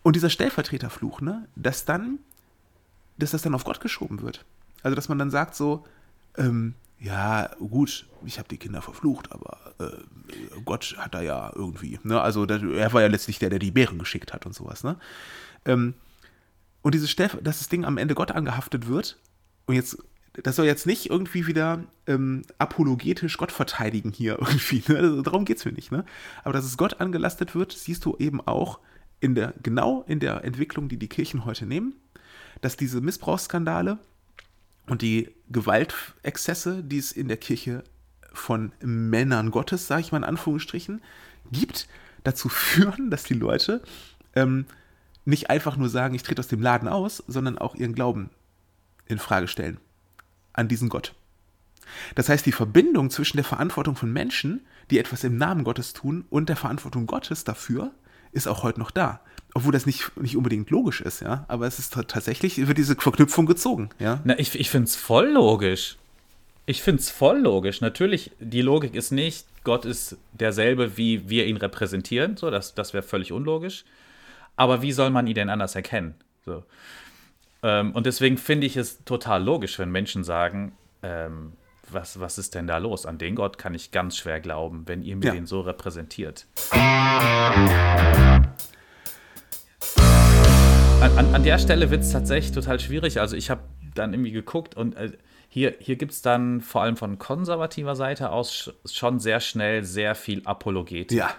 und dieser Stellvertreterfluch, ne, dass dann, dass das dann auf Gott geschoben wird. Also, dass man dann sagt so, ähm, ja, gut, ich habe die Kinder verflucht, aber äh, Gott hat da ja irgendwie, ne? Also der, er war ja letztlich der, der die Bären geschickt hat und sowas, ne? Ähm, und dieses Steff, dass das Ding am Ende Gott angehaftet wird, und jetzt, das soll jetzt nicht irgendwie wieder ähm, apologetisch Gott verteidigen hier irgendwie, ne? Also, darum geht es mir nicht, ne? Aber dass es Gott angelastet wird, siehst du eben auch in der, genau in der Entwicklung, die die Kirchen heute nehmen, dass diese Missbrauchsskandale und die Gewaltexzesse, die es in der Kirche von Männern Gottes, sage ich mal in Anführungsstrichen, gibt, dazu führen, dass die Leute ähm, nicht einfach nur sagen, ich trete aus dem Laden aus, sondern auch ihren Glauben in Frage stellen an diesen Gott. Das heißt, die Verbindung zwischen der Verantwortung von Menschen, die etwas im Namen Gottes tun, und der Verantwortung Gottes dafür, ist auch heute noch da obwohl das nicht, nicht unbedingt logisch ist, ja, aber es ist tatsächlich, wird diese Verknüpfung gezogen, ja. Na, ich, ich finde es voll logisch. Ich finde es voll logisch. Natürlich, die Logik ist nicht, Gott ist derselbe, wie wir ihn repräsentieren, so, das, das wäre völlig unlogisch. Aber wie soll man ihn denn anders erkennen? So. Ähm, und deswegen finde ich es total logisch, wenn Menschen sagen, ähm, was, was ist denn da los? An den Gott kann ich ganz schwer glauben, wenn ihr mir ja. den so repräsentiert an, an, an der Stelle wird es tatsächlich total schwierig. Also ich habe dann irgendwie geguckt und äh, hier, hier gibt es dann vor allem von konservativer Seite aus schon sehr schnell sehr viel Apologetik. Ja.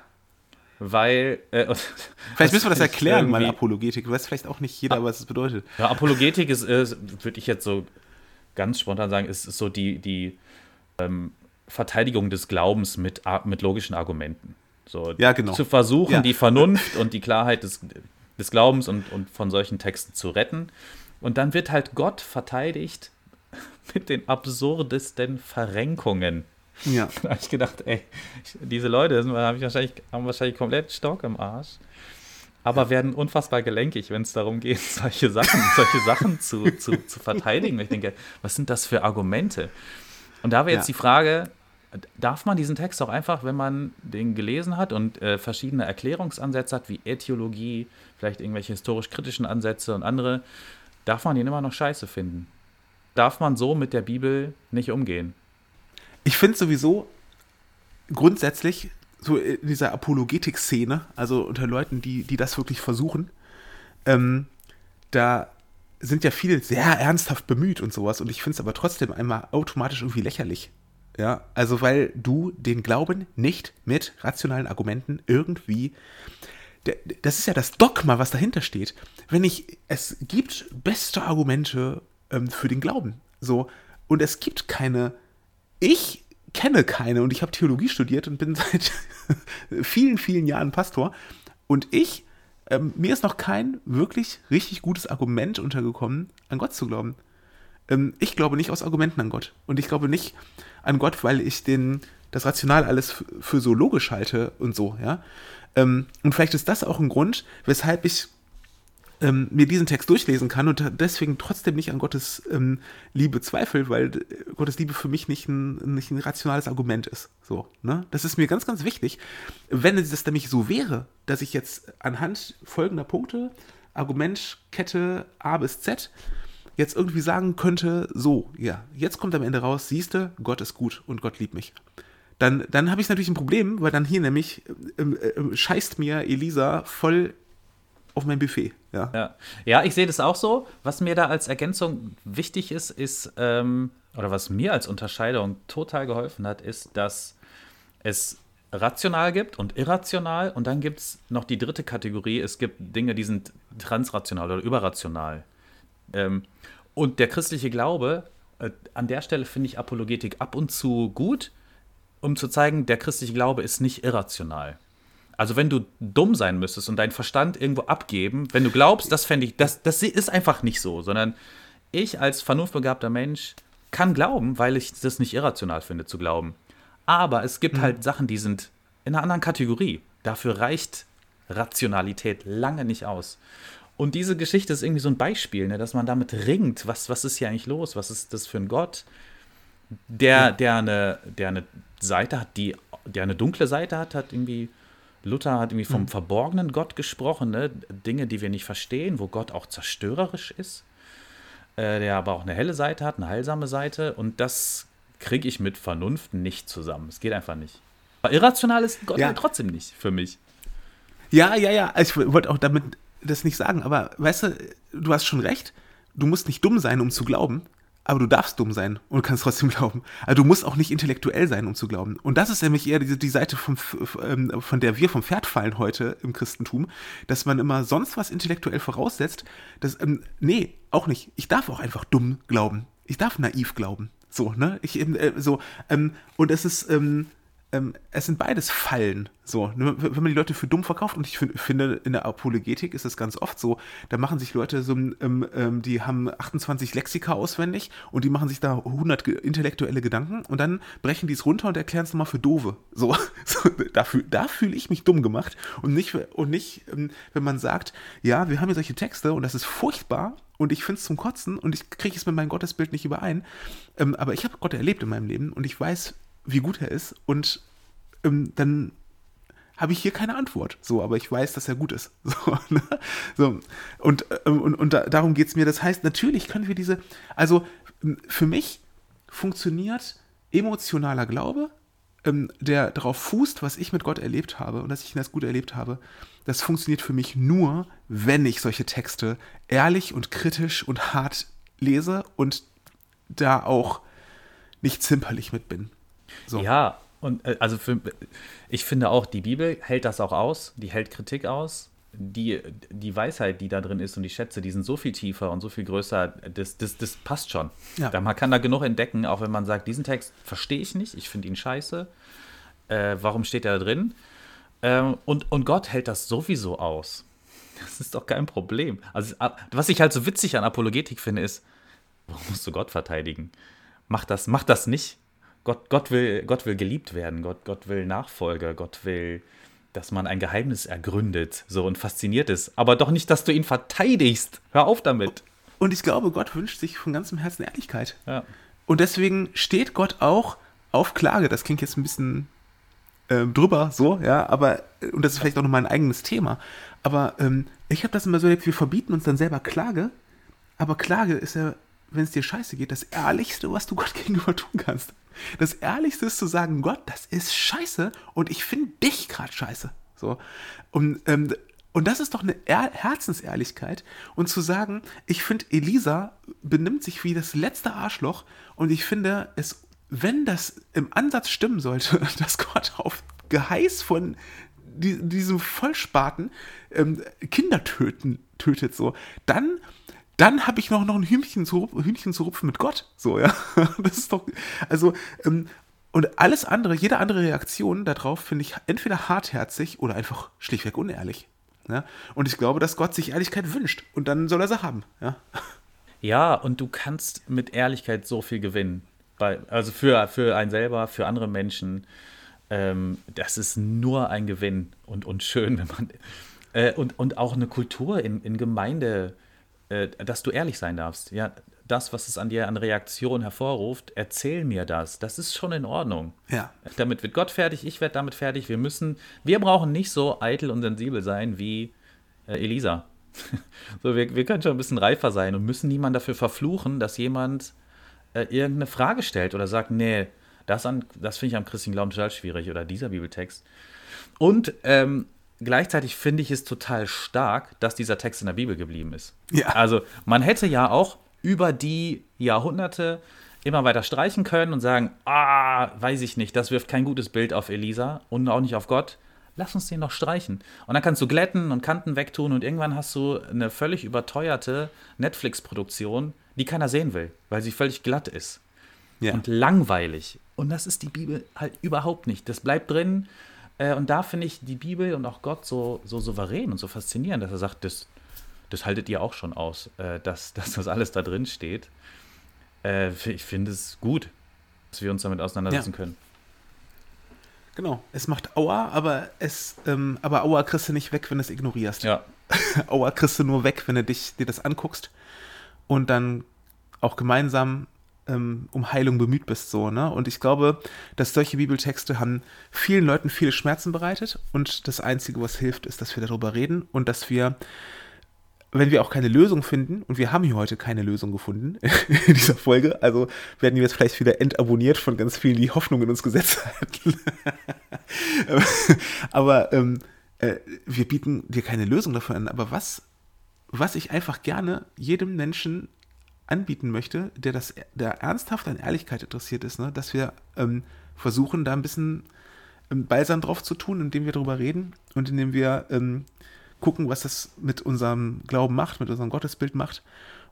weil. Äh, vielleicht müssen wir das erklären, mal Apologetik. Weiß vielleicht auch nicht jeder, was es bedeutet. Ja, Apologetik ist, ist würde ich jetzt so ganz spontan sagen, ist, ist so die, die ähm, Verteidigung des Glaubens mit, mit logischen Argumenten. So, ja, genau. Zu versuchen, ja. die Vernunft und die Klarheit des, des Glaubens und, und von solchen Texten zu retten. Und dann wird halt Gott verteidigt mit den absurdesten Verrenkungen. Ja. Da habe ich gedacht, ey, diese Leute haben wahrscheinlich, haben wahrscheinlich komplett Stock im Arsch, aber werden unfassbar gelenkig, wenn es darum geht, solche Sachen, solche Sachen zu, zu, zu verteidigen. Ich denke, was sind das für Argumente? Und da wäre jetzt ja. die Frage, darf man diesen Text auch einfach, wenn man den gelesen hat und äh, verschiedene Erklärungsansätze hat, wie Äthiologie, vielleicht irgendwelche historisch-kritischen Ansätze und andere, darf man ihn immer noch scheiße finden? Darf man so mit der Bibel nicht umgehen? Ich finde sowieso grundsätzlich so in dieser Apologetik-Szene, also unter Leuten, die, die das wirklich versuchen, ähm, da sind ja viele sehr ernsthaft bemüht und sowas und ich finde es aber trotzdem einmal automatisch irgendwie lächerlich. Ja, also weil du den Glauben nicht mit rationalen Argumenten irgendwie das ist ja das Dogma, was dahinter steht. Wenn ich, es gibt beste Argumente ähm, für den Glauben. So, und es gibt keine ich kenne keine und ich habe Theologie studiert und bin seit vielen, vielen Jahren Pastor. Und ich, ähm, mir ist noch kein wirklich richtig gutes Argument untergekommen, an Gott zu glauben. Ähm, ich glaube nicht aus Argumenten an Gott. Und ich glaube nicht an Gott, weil ich den, das Rational alles für so logisch halte und so, ja. Ähm, und vielleicht ist das auch ein Grund, weshalb ich ähm, mir diesen Text durchlesen kann und deswegen trotzdem nicht an Gottes Liebe zweifle, weil äh, Gottes Liebe für mich nicht ein, nicht ein rationales Argument ist. So, ne? Das ist mir ganz, ganz wichtig. Wenn es nämlich so wäre, dass ich jetzt anhand folgender Punkte, Argumentkette A bis Z, jetzt irgendwie sagen könnte, so, ja, jetzt kommt am Ende raus, siehste, Gott ist gut und Gott liebt mich. Dann, dann habe ich natürlich ein Problem, weil dann hier nämlich äh, äh, scheißt mir Elisa voll auf mein Buffet. Ja, ja. ja ich sehe das auch so. Was mir da als Ergänzung wichtig ist, ist, ähm, oder was mir als Unterscheidung total geholfen hat, ist, dass es rational gibt und irrational und dann gibt es noch die dritte Kategorie. Es gibt Dinge, die sind transrational oder überrational. Ähm, und der christliche Glaube, äh, an der Stelle finde ich Apologetik ab und zu gut, um zu zeigen, der christliche Glaube ist nicht irrational. Also wenn du dumm sein müsstest und deinen Verstand irgendwo abgeben, wenn du glaubst, das fände ich, das, das ist einfach nicht so, sondern ich als vernunftbegabter Mensch kann glauben, weil ich das nicht irrational finde zu glauben. Aber es gibt mhm. halt Sachen, die sind in einer anderen Kategorie. Dafür reicht Rationalität lange nicht aus. Und diese Geschichte ist irgendwie so ein Beispiel, ne, dass man damit ringt. Was, was ist hier eigentlich los? Was ist das für ein Gott, der, der, eine, der eine Seite hat, die, der eine dunkle Seite hat, hat irgendwie Luther hat irgendwie vom mhm. verborgenen Gott gesprochen, ne? Dinge, die wir nicht verstehen, wo Gott auch zerstörerisch ist, äh, der aber auch eine helle Seite hat, eine heilsame Seite. Und das kriege ich mit Vernunft nicht zusammen. Es geht einfach nicht. Aber irrational ist Gott ja. Halt trotzdem nicht für mich. Ja, ja, ja. Ich wollte auch damit das nicht sagen, aber weißt du, du hast schon recht. Du musst nicht dumm sein, um zu glauben aber du darfst dumm sein und kannst trotzdem glauben. Also du musst auch nicht intellektuell sein, um zu glauben. Und das ist nämlich eher die, die Seite, vom, ähm, von der wir vom Pferd fallen heute im Christentum, dass man immer sonst was intellektuell voraussetzt. Dass, ähm, nee, auch nicht. Ich darf auch einfach dumm glauben. Ich darf naiv glauben. So, ne? Ich, äh, so, ähm, und es ist, ähm, ähm, es sind beides Fallen. So, wenn man die Leute für dumm verkauft, und ich find, finde, in der Apologetik ist es ganz oft so, da machen sich Leute so, ähm, ähm, die haben 28 Lexika auswendig und die machen sich da 100 intellektuelle Gedanken und dann brechen die es runter und erklären es nochmal für Dove. So, so da, da fühle ich mich dumm gemacht und nicht, und nicht, ähm, wenn man sagt, ja, wir haben hier solche Texte und das ist furchtbar und ich finde es zum Kotzen und ich kriege es mit meinem Gottesbild nicht überein, ähm, aber ich habe Gott erlebt in meinem Leben und ich weiß, wie gut er ist und ähm, dann habe ich hier keine Antwort. So, aber ich weiß, dass er gut ist. So, ne? so. Und, ähm, und, und da, darum geht es mir. Das heißt, natürlich können wir diese, also für mich funktioniert emotionaler Glaube, ähm, der darauf fußt, was ich mit Gott erlebt habe und dass ich ihn als gut erlebt habe. Das funktioniert für mich nur, wenn ich solche Texte ehrlich und kritisch und hart lese und da auch nicht zimperlich mit bin. So. Ja, Und äh, also für, ich finde auch, die Bibel hält das auch aus, die hält Kritik aus. Die, die Weisheit, die da drin ist und die Schätze, die sind so viel tiefer und so viel größer, das, das, das passt schon. Ja. Da, man kann da genug entdecken, auch wenn man sagt, diesen Text verstehe ich nicht, ich finde ihn scheiße. Äh, warum steht er da drin? Ähm, und, und Gott hält das sowieso aus. Das ist doch kein Problem. Also, was ich halt so witzig an Apologetik finde, ist, warum musst du Gott verteidigen? Mach das, mach das nicht. Gott, Gott, will, Gott will geliebt werden, Gott, Gott will Nachfolge, Gott will, dass man ein Geheimnis ergründet so und fasziniert ist. Aber doch nicht, dass du ihn verteidigst. Hör auf damit. Und ich glaube, Gott wünscht sich von ganzem Herzen Ehrlichkeit. Ja. Und deswegen steht Gott auch auf Klage. Das klingt jetzt ein bisschen äh, drüber, so, ja, aber, und das ist vielleicht auch nochmal ein eigenes Thema. Aber ähm, ich habe das immer so erlebt, wir verbieten uns dann selber Klage. Aber Klage ist ja, wenn es dir scheiße geht, das Ehrlichste, was du Gott gegenüber tun kannst. Das Ehrlichste ist zu sagen, Gott, das ist scheiße und ich finde dich gerade scheiße. So. Und, ähm, und das ist doch eine er Herzensehrlichkeit. Und zu sagen, ich finde, Elisa benimmt sich wie das letzte Arschloch und ich finde es, wenn das im Ansatz stimmen sollte, dass Gott auf Geheiß von die, diesem Vollspaten ähm, Kinder töten, tötet, so, dann dann habe ich noch, noch ein Hühnchen zu, Hühnchen zu rupfen mit Gott. So, ja. Das ist doch, also, ähm, und alles andere, jede andere Reaktion darauf finde ich entweder hartherzig oder einfach schlichtweg unehrlich. Ja? Und ich glaube, dass Gott sich Ehrlichkeit wünscht und dann soll er sie haben. Ja, ja und du kannst mit Ehrlichkeit so viel gewinnen. Bei, also für, für einen selber, für andere Menschen. Ähm, das ist nur ein Gewinn und, und schön, wenn man. Äh, und, und auch eine Kultur in, in Gemeinde äh, dass du ehrlich sein darfst. Ja, das, was es an dir an Reaktion hervorruft, erzähl mir das. Das ist schon in Ordnung. Ja. Damit wird Gott fertig, ich werde damit fertig. Wir müssen, wir brauchen nicht so eitel und sensibel sein wie äh, Elisa. so, wir, wir können schon ein bisschen reifer sein und müssen niemanden dafür verfluchen, dass jemand äh, irgendeine Frage stellt oder sagt, nee, das, das finde ich am christlichen Glauben total schwierig oder dieser Bibeltext. Und ähm, gleichzeitig finde ich es total stark, dass dieser Text in der Bibel geblieben ist. Ja. Also man hätte ja auch über die Jahrhunderte immer weiter streichen können und sagen, ah, weiß ich nicht, das wirft kein gutes Bild auf Elisa und auch nicht auf Gott. Lass uns den noch streichen. Und dann kannst du glätten und Kanten wegtun und irgendwann hast du eine völlig überteuerte Netflix-Produktion, die keiner sehen will, weil sie völlig glatt ist. Ja. Und langweilig. Und das ist die Bibel halt überhaupt nicht. Das bleibt drin äh, und da finde ich die Bibel und auch Gott so, so souverän und so faszinierend, dass er sagt, das, das haltet ihr auch schon aus, äh, dass, dass das alles da drin steht. Äh, ich finde es gut, dass wir uns damit auseinandersetzen ja. können. Genau, es macht Aua, aber es, ähm, aber Aua kriegst du nicht weg, wenn du es ignorierst. Ja. Aua kriegst du nur weg, wenn du dich, dir das anguckst und dann auch gemeinsam ähm, um Heilung bemüht bist, so, ne? Und ich glaube, dass solche Bibeltexte haben vielen Leuten viele Schmerzen bereitet und das Einzige, was hilft, ist, dass wir darüber reden und dass wir wenn wir auch keine Lösung finden, und wir haben hier heute keine Lösung gefunden in dieser Folge, also werden wir jetzt vielleicht wieder entabonniert von ganz vielen, die Hoffnung in uns gesetzt hatten. aber ähm, äh, wir bieten dir keine Lösung dafür an. Aber was, was ich einfach gerne jedem Menschen anbieten möchte, der das, der ernsthaft an Ehrlichkeit interessiert ist, ne? dass wir ähm, versuchen, da ein bisschen ähm, Balsam drauf zu tun, indem wir darüber reden und indem wir ähm, gucken, was das mit unserem Glauben macht, mit unserem Gottesbild macht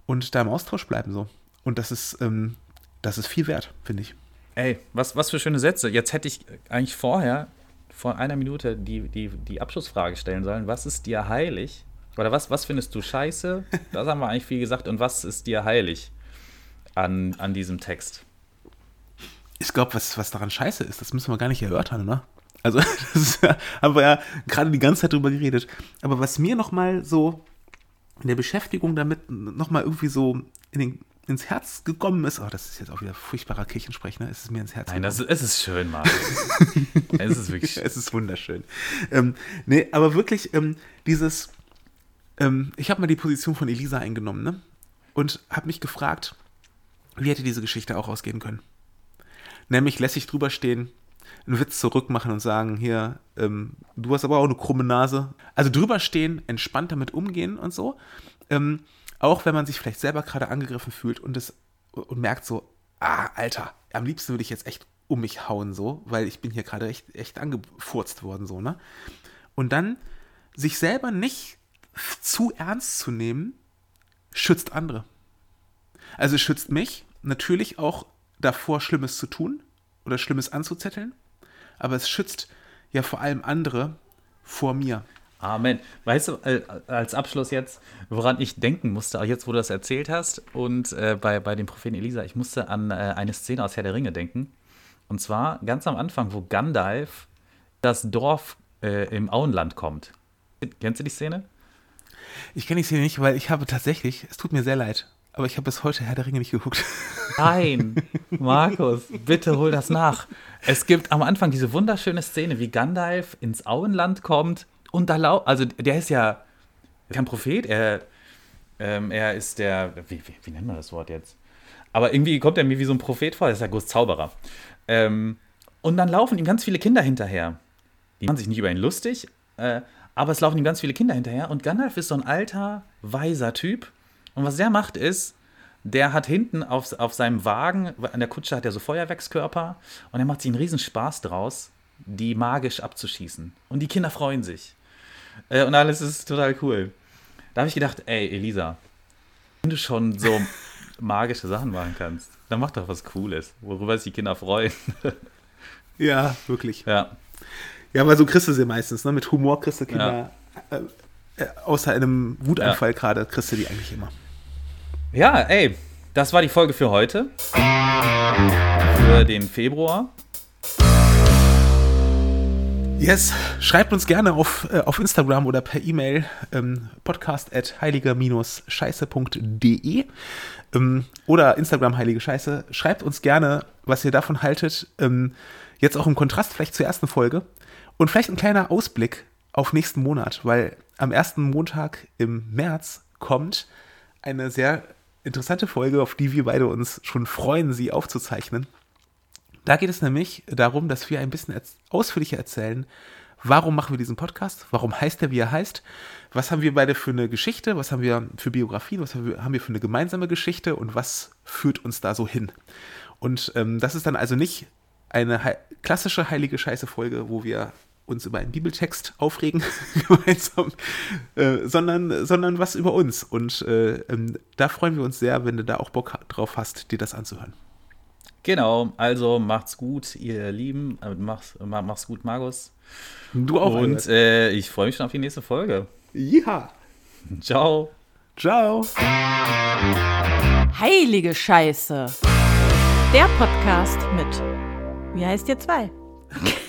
und da im Austausch bleiben so. Und das ist, ähm, das ist viel wert, finde ich. Ey, was, was für schöne Sätze. Jetzt hätte ich eigentlich vorher, vor einer Minute, die, die, die Abschlussfrage stellen sollen. Was ist dir heilig? Oder was, was findest du scheiße? Das haben wir eigentlich viel gesagt. Und was ist dir heilig an, an diesem Text? Ich glaube, was, was daran scheiße ist, das müssen wir gar nicht erörtern, ne? Also, das ja, haben wir ja gerade die ganze Zeit drüber geredet. Aber was mir nochmal so in der Beschäftigung damit nochmal irgendwie so in den, ins Herz gekommen ist, oh, das ist jetzt auch wieder furchtbarer Kirchensprech, ne? Es ist mir ins Herz Nein, das ist, es ist schön, Marc. es ist wirklich Es ist wunderschön. Ähm, nee, aber wirklich ähm, dieses, ähm, ich habe mal die Position von Elisa eingenommen, ne? Und habe mich gefragt, wie hätte diese Geschichte auch ausgehen können? Nämlich lässig drüber stehen, einen Witz zurückmachen und sagen, hier, ähm, du hast aber auch eine krumme Nase. Also drüber stehen, entspannt damit umgehen und so. Ähm, auch wenn man sich vielleicht selber gerade angegriffen fühlt und, das, und merkt so, ah, Alter, am liebsten würde ich jetzt echt um mich hauen, so, weil ich bin hier gerade echt, echt angefurzt worden, so, ne? Und dann sich selber nicht zu ernst zu nehmen, schützt andere. Also es schützt mich natürlich auch davor, Schlimmes zu tun oder Schlimmes anzuzetteln, aber es schützt ja vor allem andere vor mir. Amen. Weißt du, äh, als Abschluss jetzt, woran ich denken musste, auch jetzt, wo du das erzählt hast, und äh, bei, bei dem Propheten Elisa, ich musste an äh, eine Szene aus Herr der Ringe denken. Und zwar ganz am Anfang, wo Gandalf das Dorf äh, im Auenland kommt. Kennst du die Szene? Ich kenne die Szene nicht, weil ich habe tatsächlich, es tut mir sehr leid, aber ich habe bis heute Herr der Ringe nicht geguckt. Nein, Markus, bitte hol das nach. Es gibt am Anfang diese wunderschöne Szene, wie Gandalf ins Auenland kommt und da lau also der ist ja kein Prophet, er, ähm, er ist der, wie, wie, wie nennt man das Wort jetzt? Aber irgendwie kommt er mir wie so ein Prophet vor, er ist ja groß Zauberer. Ähm, und dann laufen ihm ganz viele Kinder hinterher. Die machen sich nicht über ihn lustig, äh, aber es laufen ihm ganz viele Kinder hinterher. Und Gandalf ist so ein alter, weiser Typ. Und was der macht ist, der hat hinten auf, auf seinem Wagen, an der Kutsche hat er so Feuerwerkskörper und er macht sich einen riesen Spaß draus, die magisch abzuschießen. Und die Kinder freuen sich. Äh, und alles ist total cool. Da habe ich gedacht, ey, Elisa, wenn du schon so magische Sachen machen kannst, dann mach doch was Cooles, worüber sich die Kinder freuen. ja, wirklich. Ja. Ja, weil so kriegst du sie meistens, ne? Mit Humor kriegst du Kinder, ja. äh, äh, außer einem Wutanfall ja. gerade, kriegst du die eigentlich immer. Ja, ey, das war die Folge für heute. Für den Februar. Yes, schreibt uns gerne auf, äh, auf Instagram oder per E-Mail ähm, podcast at heiliger-scheiße.de ähm, oder Instagram heilige Scheiße. Schreibt uns gerne, was ihr davon haltet. Ähm, jetzt auch im Kontrast vielleicht zur ersten Folge. Und vielleicht ein kleiner Ausblick auf nächsten Monat, weil am ersten Montag im März kommt eine sehr interessante Folge, auf die wir beide uns schon freuen, sie aufzuzeichnen. Da geht es nämlich darum, dass wir ein bisschen ausführlicher erzählen, warum machen wir diesen Podcast, warum heißt er, wie er heißt, was haben wir beide für eine Geschichte, was haben wir für Biografien, was haben wir für eine gemeinsame Geschichte und was führt uns da so hin. Und ähm, das ist dann also nicht eine he klassische heilige Scheiße-Folge, wo wir uns über einen Bibeltext aufregen gemeinsam, äh, sondern, sondern was über uns. Und äh, ähm, da freuen wir uns sehr, wenn du da auch Bock drauf hast, dir das anzuhören. Genau, also macht's gut, ihr Lieben. Äh, mach's, mach's gut, Markus. Du auch. Und äh, ich freue mich schon auf die nächste Folge. Ja. Ciao. Ciao. Heilige Scheiße. Der Podcast mit. Wie heißt ihr zwei?